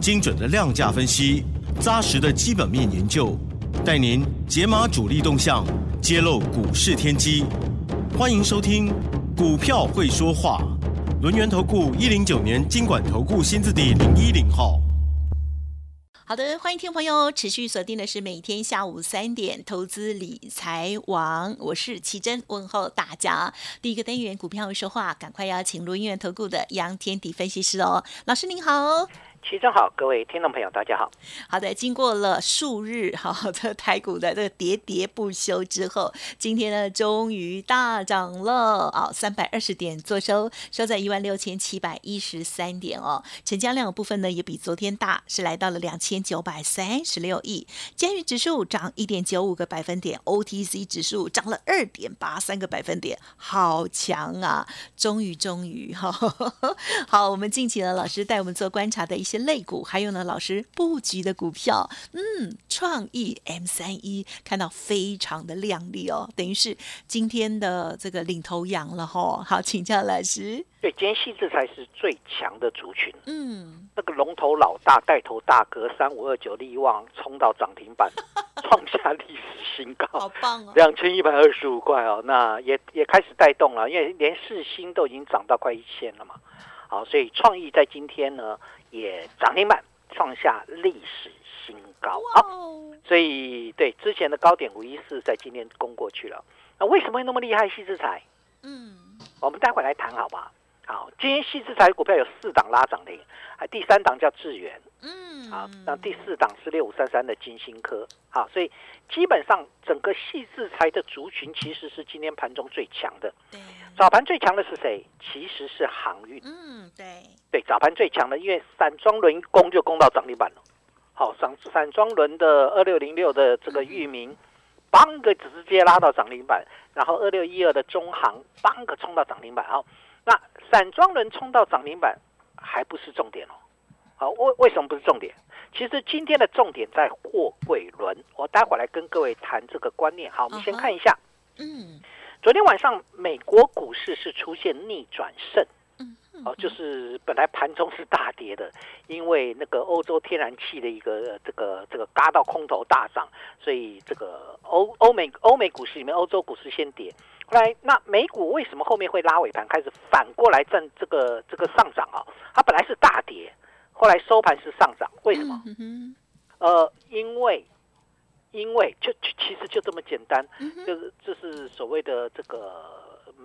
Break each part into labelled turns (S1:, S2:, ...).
S1: 精准的量价分析，扎实的基本面研究，带您解码主力动向，揭露股市天机。欢迎收听《股票会说话》，轮源投顾一零九年经管投顾新字第零一零号。
S2: 好的，欢迎听朋友持续锁定的是每天下午三点投资理财王，我是奇珍，问候大家。第一个单元股票说话，赶快邀请轮源投顾的杨天迪分析师哦，老师您好。
S3: 齐正好，各位听众朋友，大家好。
S2: 好的，经过了数日哈的台股的这个喋喋不休之后，今天呢终于大涨了啊，三百二十点做收，收在一万六千七百一十三点哦。成交量部分呢也比昨天大，是来到了两千九百三十六亿。监狱指数涨一点九五个百分点，OTC 指数涨了二点八三个百分点，好强啊！终于终于哈，好，我们敬请了老师带我们做观察的一些。类股还有呢，老师布局的股票，嗯，创意 M 三一看到非常的亮丽哦，等于是今天的这个领头羊了哈。好，请教老师。
S3: 对，今天细致才是最强的族群。嗯，那个龙头老大带头大哥三五二九利旺冲到涨停板，创下历史新高，
S2: 好棒哦，
S3: 两千一百二十五块哦，那也也开始带动了，因为连四星都已经涨到快一千了嘛。好，所以创意在今天呢也涨停板创下历史新高。好，所以对之前的高点五一四在今天攻过去了。那为什么会那么厉害？细之财，嗯，我们待会来谈好吧。好，今天细之财股票有四档拉涨停，还第三档叫智源，嗯，好，那第四档是六五三三的金星科。好，所以基本上整个细之财的族群其实是今天盘中最强的。对。早盘最强的是谁？其实是航运。嗯，对对，早盘最强的，因为散装轮攻就攻到涨停板了。好，散散装轮的二六零六的这个域名，邦个直接拉到涨停板，然后二六一二的中航，邦个冲到涨停板。好，那散装轮冲到涨停板还不是重点哦。好，为为什么不是重点？其实今天的重点在货柜轮，我待会来跟各位谈这个观念。好，我们先看一下。嗯。昨天晚上，美国股市是出现逆转胜，哦，就是本来盘中是大跌的，因为那个欧洲天然气的一个这个这个嘎到空头大涨，所以这个欧欧美欧美股市里面，欧洲股市先跌。后来，那美股为什么后面会拉尾盘，开始反过来站这个这个上涨啊？它本来是大跌，后来收盘是上涨，为什么？呃，因为。因为就其实就这么简单，就是就是所谓的这个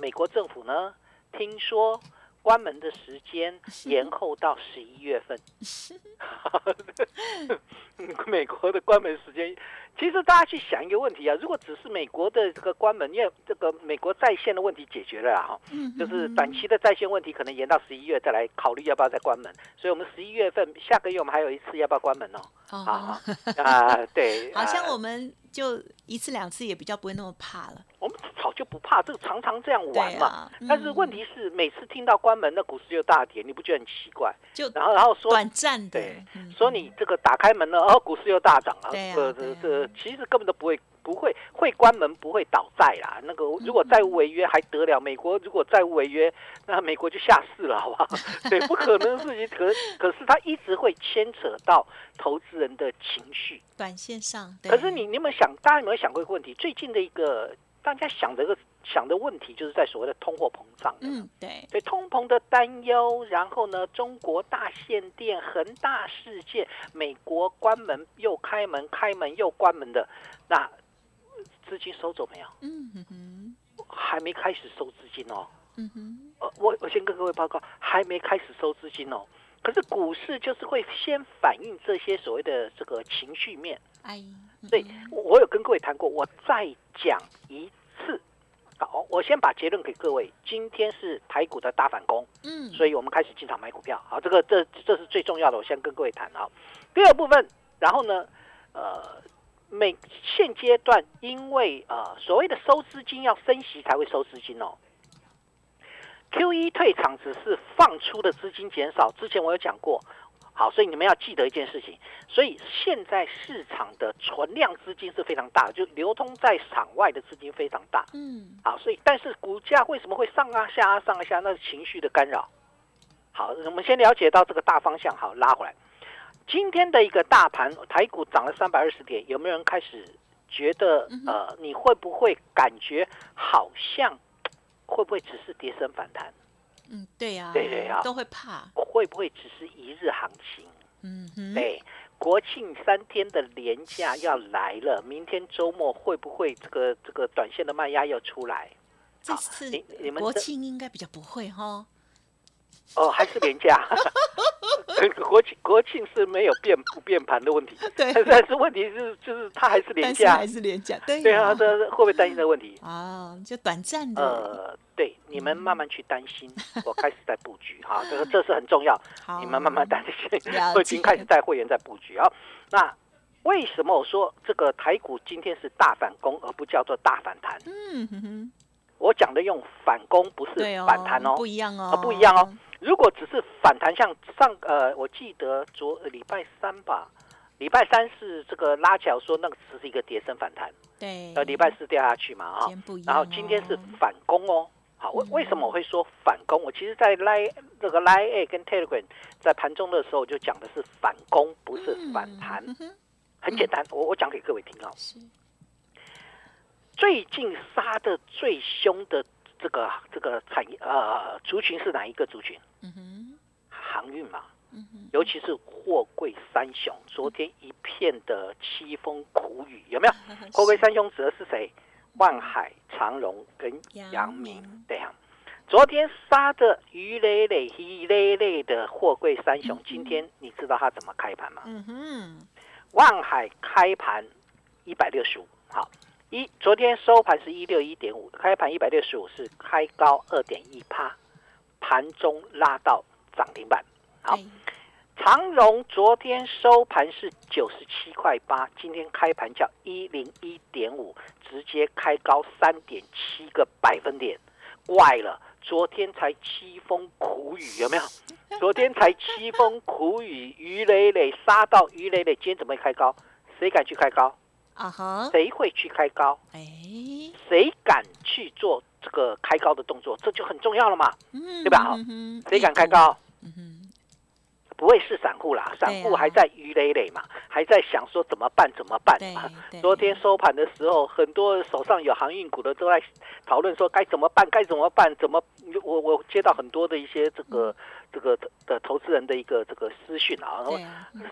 S3: 美国政府呢，听说关门的时间延后到十一月份。美国的关门时间，其实大家去想一个问题啊，如果只是美国的这个关门，因为这个美国在线的问题解决了哈，就是短期的在线问题可能延到十一月再来考虑要不要再关门。所以我们十一月份下个月我们还有一次要不要关门哦？啊 啊，对，
S2: 好像我们就一次两次也比较不会那么怕了。
S3: 我们早就不怕，这个常常这样玩嘛。但是问题是，每次听到关门，那股市就大跌，你不觉得很奇怪？
S2: 就
S3: 然后然后说
S2: 短暂的，
S3: 对，说你这个打开门了，哦，股市又大涨了。这这这其实根本都不会不会会关门，不会倒债啦。那个如果债务违约还得了？美国如果债务违约，那美国就下市了，好不好？对，不可能的事情。可可是它一直会牵扯到投资人的情绪，
S2: 短线上。
S3: 可是你你有没有想？大家有没有想过一个问题？最近的一个。大家想的个想的问题，就是在所谓的通货膨胀。
S2: 嗯，对，
S3: 对，通膨的担忧，然后呢，中国大限电、恒大事件，美国关门又开门，开门又关门的，那资金收走没有？嗯哼，还没开始收资金哦。嗯哼，呃，我我先跟各位报告，还没开始收资金哦。可是股市就是会先反映这些所谓的这个情绪面。哎。所以，我有跟各位谈过，我再讲一次。好，我先把结论给各位。今天是台股的大反攻，嗯，所以我们开始进场买股票。好，这个这这是最重要的，我先跟各位谈啊。第二部分，然后呢，呃，每现阶段因为呃所谓的收资金要升息才会收资金哦。Q 一退场只是放出的资金减少，之前我有讲过，好，所以你们要记得一件事情，所以现在市场的存量资金是非常大，就流通在场外的资金非常大，
S2: 嗯，
S3: 好，所以但是股价为什么会上啊下啊上啊下？那是情绪的干扰。好，我们先了解到这个大方向，好，拉回来。今天的一个大盘，台股涨了三百二十点，有没有人开始觉得呃，你会不会感觉好像会不会只是跌升反弹？
S2: 嗯，对呀，
S3: 对对啊
S2: 都会怕，
S3: 会不会只是一日行情？
S2: 嗯哼，
S3: 对，国庆三天的连假要来了，明天周末会不会这个这个短线的卖压要出来？好
S2: 这次
S3: 你你们
S2: 国庆应该比较不会哈，
S3: 哦，还是廉价。国庆国庆是没有变不变盘的问题，
S2: 对，
S3: 但是问题是就是它还是廉价
S2: 是还。是廉价，对
S3: 对啊，
S2: 呀
S3: 这会不会担心这个问题？
S2: 啊，就短暂的，
S3: 呃，对，你们慢慢去担心，我开始在布局哈，这个这是很重要，
S2: 好，
S3: 你们慢慢担心
S2: 了，
S3: 我已经
S2: 解
S3: 开始带会员在布局啊。那为什么我说这个台股今天是大反攻，而不叫做大反弹？
S2: 嗯哼哼，
S3: 我讲的用反攻，不是反弹哦，
S2: 不一样哦。
S3: 啊，，不一样哦。如果只是反弹，像上呃，我记得昨呃礼拜三吧，礼拜三是这个拉脚说那个只是一个跌升反弹，
S2: 对，
S3: 呃，礼拜四掉下去嘛哈。然后今天是
S2: 哦
S3: 反攻哦。好，为
S2: 嗯
S3: 为什么我会说反攻？我其实，在 Line 这个 Line A 跟 Telegram 在盘中的时候，我就讲的是反攻，不是反弹。
S2: 嗯
S3: 很简单，我我讲给各位听啊、
S2: 是，
S3: 最近杀的最凶的这个这个产业呃族群是哪一个族群？
S2: 嗯哼，
S3: 航运嘛，尤其是货柜三雄，昨天一片的凄风苦雨，有没有？货柜三雄指的是谁？万海、长荣跟
S2: 阳
S3: 阳明。
S2: 明，
S3: 对呀、昨天杀的鱼累累、鱼累累的货柜三雄，今天你知道它怎么开盘吗？
S2: 嗯哼，
S3: 万海开盘一百六十五，好，一昨天收盘是一六一点五，开盘一百六十五是开高二点一趴，盘中拉到涨停板。好。
S2: 对，
S3: 长荣昨天收盘是九十七块八，今天开盘叫一零一点五，直接开高三点七个百分点，怪了，昨天才凄风苦雨，有没有？昨天才凄风苦雨，鱼累累杀到鱼累累，今天怎么会开高？谁敢去开高？
S2: 啊哈，
S3: 谁会去开高？
S2: 哎，
S3: 谁敢去做这个开高的动作？这就很重要了嘛。
S2: 嗯，
S3: 对吧好
S2: 嗯哼
S3: 谁敢开？高？不会是散户啦，散户还在鱼累累嘛，还在想说怎么办怎么办
S2: 对
S3: 嘛。昨天收盘的时候，很多手上有航运股的都在讨论说该怎么办，该怎么办？怎么？我我接到很多的一些这个、这个的的投资人的一个这个私讯啊，然后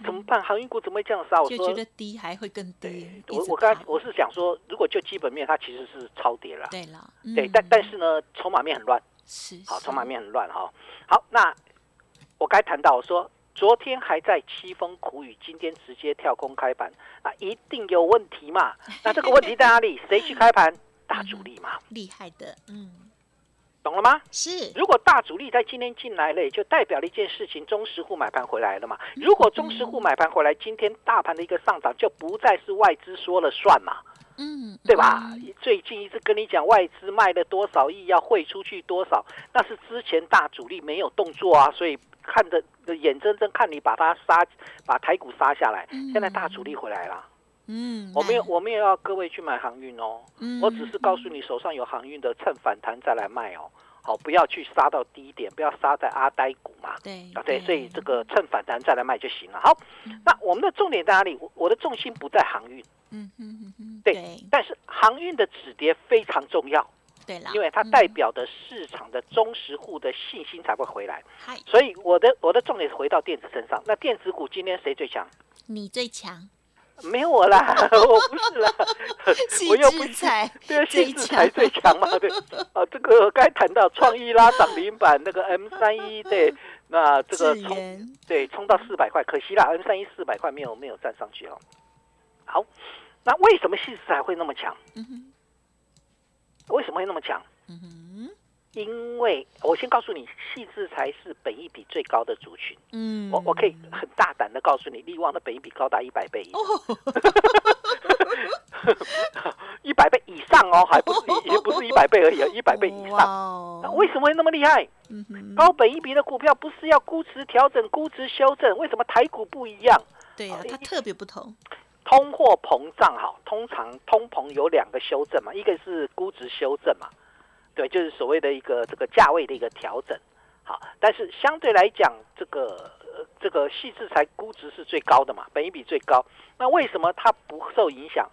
S3: 怎么办？航运股怎么会这样杀？我说
S2: 就觉得低还会更低
S3: 对，，我我刚
S2: 怕
S3: 我是想说，如果就基本面，它其实是超跌了。
S2: 对了，
S3: 对，
S2: 嗯
S3: 但但是呢，筹码面很乱，
S2: 是
S3: 好，
S2: 是
S3: 筹码面很乱哈。好，那我该谈到我说，昨天还在凄风苦雨，今天直接跳空开盘，那一定有问题嘛？那这个问题在哪里？谁去开盘？大主力嘛，
S2: 厉害的，嗯，
S3: 懂了吗？
S2: 是
S3: 如果大主力在今天进来了，也就代表了一件事情，中实户买盘回来了嘛。如果中实户买盘回来，今天大盘的一个上涨就不再是外资说了算嘛。
S2: 嗯，
S3: 对吧
S2: 嗯？
S3: 最近一直跟你讲外资卖了多少亿，要汇出去多少，那是之前大主力没有动作啊，所以看的眼睁睁看你把它杀，把台股杀下来。
S2: 嗯
S3: 现在大主力回来了，
S2: 嗯，
S3: 我没有，我没有要各位去买航运哦，
S2: 嗯
S3: 我只是告诉你手上有航运的，趁反弹再来卖哦。好，不要去杀到低点，不要杀在阿呆股嘛。
S2: 对
S3: 啊，对，所以这个趁反弹再来卖就行了。好，那我们的重点在哪里？我我的重心不在航运，
S2: 嗯嗯嗯嗯，
S3: 对
S2: 对
S3: 但是航运的止跌非常重要。
S2: 对了，
S3: 因为它
S2: 嗯
S3: 代表的市场的忠实户的信心才会回来。
S2: 嗨，
S3: 所以我的我的重点是回到电子身上。那电子股今天谁最强？
S2: 你最强，
S3: 没有我啦，我不是啦，我又不是对啊，
S2: 最
S3: 细致才最强嘛，对。啊，这个该谈到创意拉涨停板那个 M 三一对，那这个冲对冲到四百块，可惜啦，M 三一四百块没有没有站上去哦。好，那为什么细致才会那么强？为什么会那么强？
S2: 嗯哼，
S3: 因为我先告诉你，细致才是本益比最高的族群。
S2: 嗯，
S3: 我我可以很大胆的告诉你，利旺的本益比高达一百倍以上，一百倍以上哦，还不是也不是一百倍而已，一百倍以上。
S2: 哦
S3: 那为什么会那么厉害？高本益比的股票不是要估值调整、估值修正？为什么台股不一样？
S2: 对它特别不同。
S3: 通货膨胀哈，通常通膨有两个修正嘛，一个是估值修正嘛，对，就是所谓的一个这个价位的一个调整。好，但是相对来讲，这个呃这个细制材估值是最高的嘛，本益比最高。那为什么它不受影响？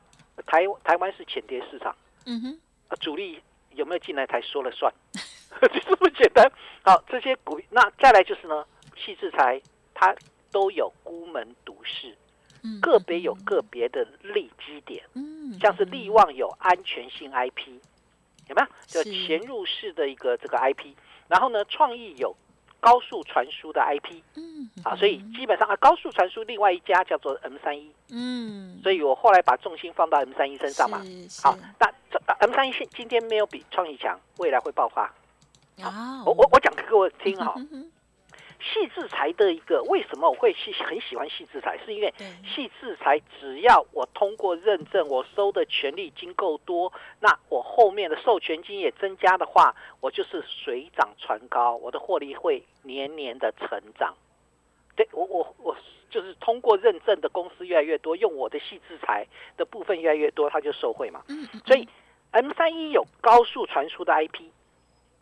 S3: 台台湾是浅跌市场，
S2: 嗯哼，
S3: 啊主力有没有进来才说了算，就这么简单。好，这些股，那再来就是呢，细制材它都有孤门独市。
S2: 嗯
S3: 个别有个别的利基点，
S2: 嗯，
S3: 像是利旺有安全性 IP，有没有？就是潜入式的一个这个 IP，然后呢，创意有高速传输的 IP
S2: 嗯
S3: 啊，所以基本上啊，高速传输另外一家叫做 M 三一，
S2: 嗯，
S3: 所以我后来把重心放到 M 三一身上嘛。
S2: 是。
S3: 好，那这 M 三一现今天没有比创意强，未来会爆发。
S2: 啊，
S3: 我我我讲给各位听哈，细制裁的一个为什么我会喜很喜欢细制裁，是因为
S2: 对
S3: 细制裁只要我通过认证，我收的权利金够多，那我后面的授权金也增加的话，我就是水涨船高，我的获利会年年的成长。对我我我就是通过认证的公司越来越多，用我的细制裁的部分越来越多，他就受惠嘛。所以 M 三一有高速传输的 IP，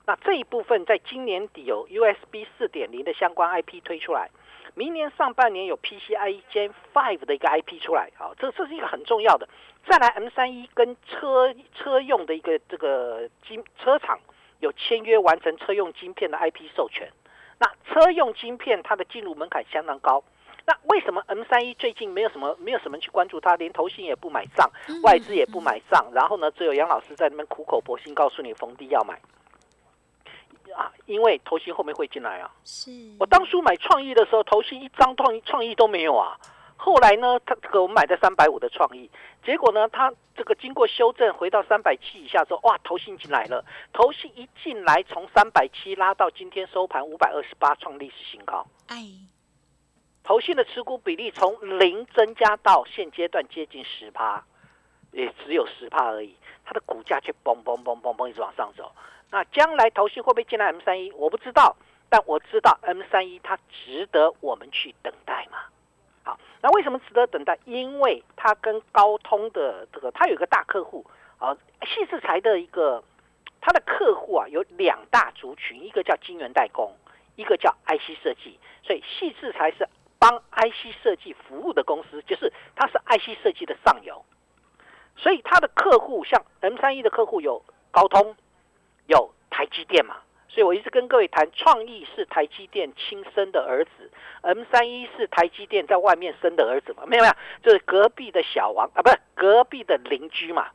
S3: 那这一部分在今年底有 USB 四点零的相关 IP 推出来，明年上半年有 PCIe Gen Five 的一个 IP 出来，好，这这是一个很重要的。再来 M 三一跟车车用的一个这个晶车厂有签约完成车用晶片的 IP 授权，那车用晶片它的进入门槛相当高。那为什么 M 三一最近没有什么没有什么人去关注它，连投信也不买账，
S2: 嗯
S3: 外资也不买账，然后呢，只有杨老师在那边苦口婆心告诉你逢低要买啊，因为投信后面会进来啊。
S2: 是
S3: 我当初买创意的时候，投信一张创意创意都没有啊。后来呢，他这个我们买的三百五的创意，结果呢，他这个经过修正回到三百七以下之后，哇，投信进来了。投信一进来，从三百七拉到今天收盘五百二十八，创历史新高。
S2: 哎
S3: 投信的持股比例从零增加到现阶段接近十趴，也只有十趴而已，它的股价却嘣嘣嘣嘣嘣一直往上走。那将来投信会不会进来 M 三一？我不知道，但我知道 M 三一它值得我们去等待嘛。好，那为什么值得等待？因为它跟高通的这个，它有一个大客户啊，细制裁的一个它的客户啊，有两大族群，一个叫晶圆代工，一个叫 IC 设计，所以细制裁是帮 IC 设计服务的公司，就是它是 IC 设计的上游，所以它的客户像 M 三一的客户有高通，有台积电嘛，所以我一直跟各位谈，创意是台积电亲生的儿子，M 三一是台积电在外面生的儿子嘛，没有没有，就是隔壁的小王啊，不是隔壁的邻居嘛，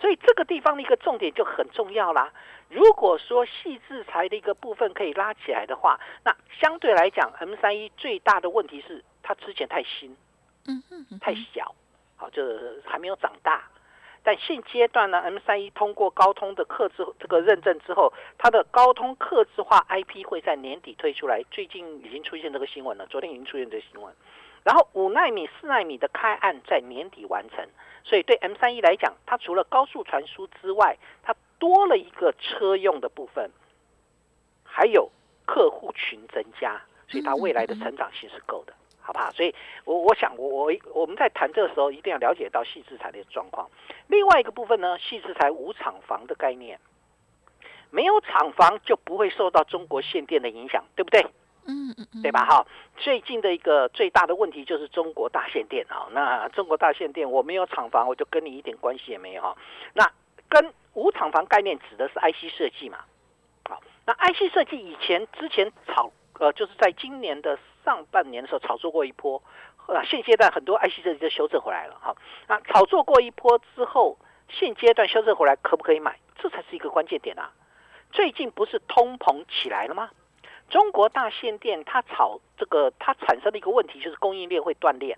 S3: 所以这个地方的一个重点就很重要啦。如果说细制裁的一个部分可以拉起来的话，那相对来讲，M 三一最大的问题是它之前太新、
S2: 嗯嗯嗯
S3: 太小，好，就是还没有长大。但现阶段呢，M 三一通过高通的刻制这个认证之后，它的高通刻制化 IP 会在年底推出来。最近已经出现这个新闻了，昨天已经出现这个新闻。然后五纳米、四纳米的开案在年底完成，所以对 M 三一来讲，它除了高速传输之外，它多了一个车用的部分，还有客户群增加，所以它未来的成长性是够的，好不好？所以我我想我我我们在谈这个时候，一定要了解到细制材的状况。另外一个部分呢，细制材无厂房的概念，没有厂房就不会受到中国限电的影响，对不对？
S2: 嗯嗯嗯，
S3: 对吧？哈，最近的一个最大的问题就是中国大限电啊。那中国大限电，我没有厂房，我就跟你一点关系也没有哈。那跟无厂房概念指的是 IC 设计嘛？好，那 IC 设计以前之前炒呃，就是在今年的上半年的时候炒作过一波，啊，现阶段很多 IC 设计就修正回来了哈。那炒作过一波之后，现阶段修正回来可不可以买？这才是一个关键点啊！最近不是通膨起来了吗？中国大限电它炒这个，它产生的一个问题就是供应链会断裂，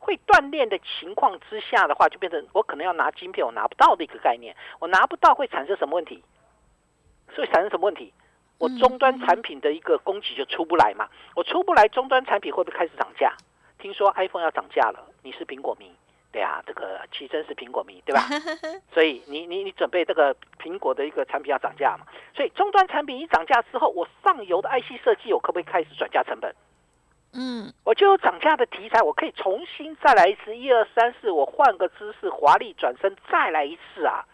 S3: 会断裂的情况之下的话，就变成我可能要拿晶片，我拿不到的一个概念，我拿不到会产生什么问题？所以产生什么问题？我终端产品的一个供给就出不来嘛，我出不来，终端产品会不会开始涨价？听说 iPhone 要涨价了，你是苹果迷，对啊，这个奇珍是苹果迷，对吧？所以你你你准备这个苹果的一个产品要涨价嘛？所以终端产品一涨价之后，我上游的 IC 设计我可不可以开始转嫁成本？
S2: 嗯，
S3: 我就有涨价的题材，我可以重新再来一次，一二三四，我换个姿势，华丽转身再来一次啊！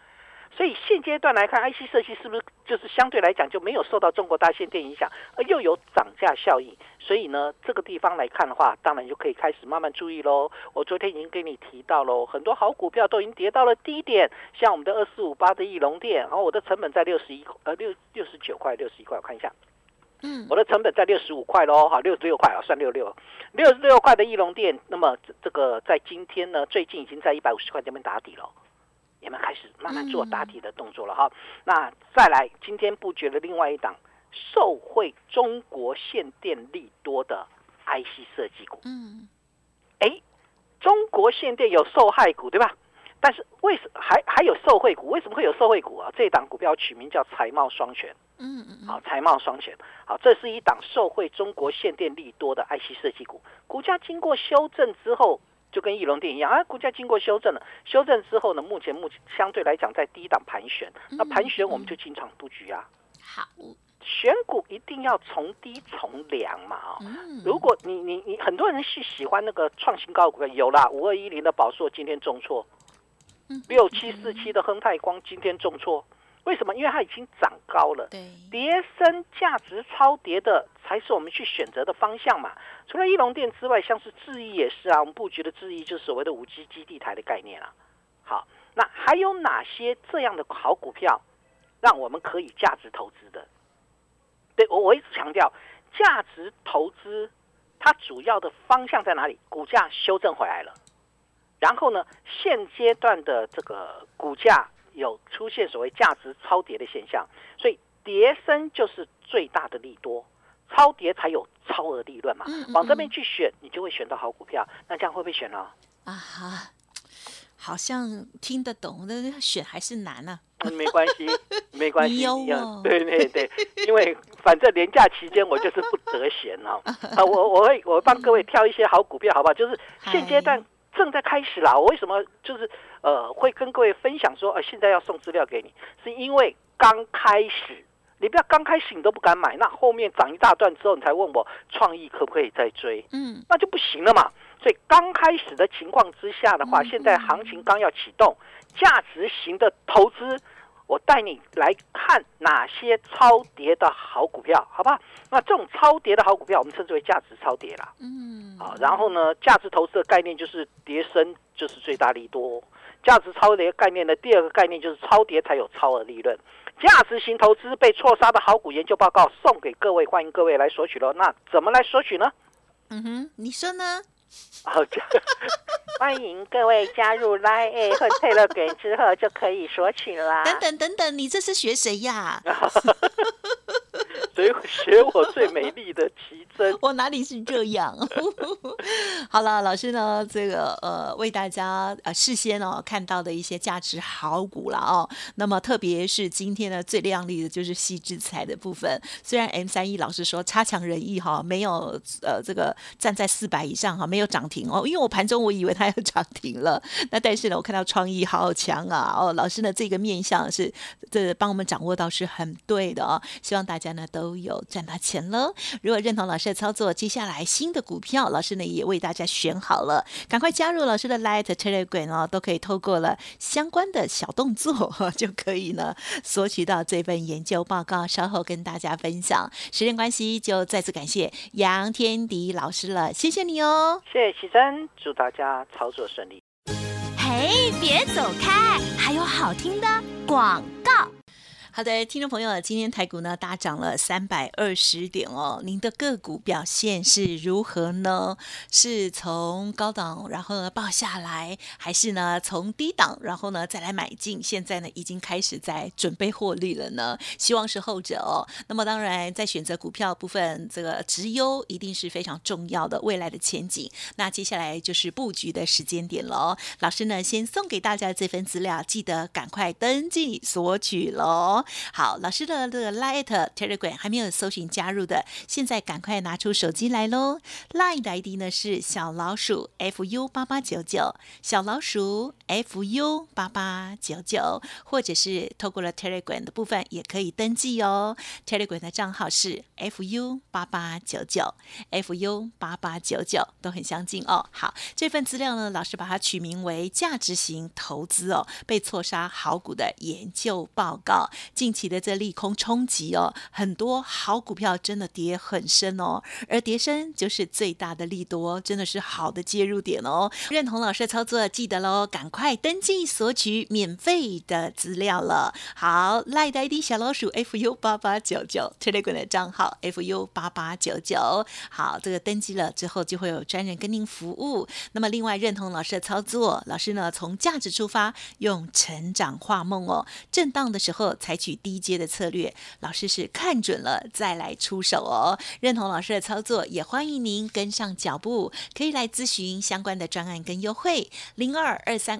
S3: 所以现阶段来看，IC 设计是不是就是相对来讲就没有受到中国大限电影响，而又有涨价效应？所以呢，这个地方来看的话，当然就可以开始慢慢注意喽。我昨天已经跟你提到喽，很多好股票都已经跌到了低点，像我们的二四五八的翼龙店，然后我的成本在六十一呃六六十九块六十一块，我看一下。
S2: 嗯，
S3: 我的成本在六十五块喽，好，六十六块啊，算六六，六十六块的翼龙店，那么这这个在今天呢，最近已经在一百五十块这边打底了，有没有开始慢慢做打底的动作了哈？那再来，今天布局了另外一档受惠中国限电利多的 IC 设计股，
S2: 嗯，
S3: 哎，中国限电有受害股对吧？但是为什还还有受惠股？为什么会有受惠股啊？这档股票取名叫财贸双全。
S2: 嗯嗯
S3: 好，财贸双全，好，这是一档受惠中国限电利多的 IC 设计股，股价经过修正之后，就跟翼龙电一样啊，股价经过修正了，修正之后呢，目前目前相对来讲在低档盘旋，那盘旋我们就进场布局啊，
S2: 好，
S3: 选股一定要从低从良嘛如果你你你很多人是喜欢那个创新高股票，有啦，五二一零的宝硕今天重挫，
S2: 嗯。
S3: 六七四七的亨泰光今天重挫，为什么？因为它已经涨高了。
S2: 对，
S3: 跌升价值超跌的才是我们去选择的方向嘛。除了翼龙店之外，像是智易也是啊，我们布局的智易就是所谓的五 G 基地台的概念啊。好，那还有哪些这样的好股票，让我们可以价值投资的？对我我一直强调，价值投资它主要的方向在哪里？股价修正回来了，然后呢，现阶段的这个股价有出现所谓价值超跌的现象，所以跌升就是最大的利多，超跌才有超额利润嘛
S2: 嗯嗯。
S3: 往这边去选，你就会选到好股票。那这样会不会选呢？
S2: 啊哈，好像听得懂，但是选还是难啊。
S3: 嗯，没关系，没关系，一样对对对，因为反正年假期间我就是不得闲哦。啊，我我会我会帮各位挑一些好股票，好不好？就是现阶段正在开始啦。我为什么就是呃会跟各位分享说，呃现在要送资料给你，是因为刚开始。你不要刚开始你都不敢买，那后面涨一大段之后，你才问我创意可不可以再追？
S2: 嗯
S3: 那就不行了嘛。所以刚开始的情况之下的话，
S2: 嗯
S3: 现在行情刚要启动，价值型的投资，我带你来看哪些超跌的好股票，好不好？那这种超跌的好股票，我们称之为价值超跌啦。
S2: 嗯，
S3: 好，然后呢，价值投资的概念就是跌升就是最大利多，价值超跌概念的第二个概念就是超跌才有超额利润。价值型投资被错杀的好股研究报告送给各位，欢迎各位来索取喽。那怎么来索取呢？
S2: 嗯哼，你说呢？
S3: 好，的 欢迎各位加入 Line 和 Telegram 之后就可以索取啦。
S2: 等等等等，你这是学谁呀？
S3: 所以学我最美丽的奇珍。
S2: 我哪里是这样？好了，老师呢，这个呃，为大家呃事先哦看到的一些价值好股了哦。那么特别是今天呢最亮丽的就是细制材的部分，虽然 M 三一老师说差强人意哈，没有呃这个站在四百以上哈，没有涨停哦，因为我盘中我以为它要涨停了，那但是呢，我看到创意好强啊哦，老师呢这个面相是这帮我们掌握到是很对的哦，希望大家呢都有赚到钱喽。如果认同老师的操作，接下来新的股票，老师呢也为大家选好了，赶快加入老师的 Light Telegram 哦，都可以透过了相关的小动作就可以呢索取到这份研究报告，稍后跟大家分享。时间关系，就再次感谢杨天迪老师了，谢谢你哦。
S3: 谢谢奇珍，祝大家操作顺利。
S4: 嘿，别走开，还有好听的广告。
S2: 好的，听众朋友，今天台股呢大涨了三百二十点哦，您的个股表现是如何呢？是从高档然后呢报下来，还是呢从低档然后呢再来买进？现在呢已经开始在准备获利了呢？希望是后者哦。那么当然，在选择股票部分，这个直优一定是非常重要的未来的前景。那接下来就是布局的时间点喽。老师呢先送给大家这份资料，记得赶快登记索取喽。好，老师的这个 Light Telegram 还没有搜寻加入的，现在赶快拿出手机来喽。Line 的 ID 呢是小老鼠 fu 八八九九，小老鼠 fu 八八九九，或者是透过了 Telegram 的部分也可以登记哦。Telegram 的账号是 fu 八八九九，fu 八八九九都很相近哦。好，这份资料呢，老师把它取名为价值型投资哦，被错杀好股的研究报告。近期的这利空冲击哦，很多好股票真的跌很深哦，而跌深就是最大的利多，真的是好的介入点哦。认同老师的操作，记得喽，赶快登记索取免费的资料了。好，赖的 ID 小老鼠 fu 八八九九，Telegram 的账号 fu 八八九九。好，这个登记了之后，就会有专人跟您服务。那么，另外认同老师的操作，老师呢从价值出发，用成长画梦哦，震荡的时候采取低阶的策略，老师是看准了再来出手哦。认同老师的操作，也欢迎您跟上脚步，可以来咨询相关的专案跟优惠，零二二三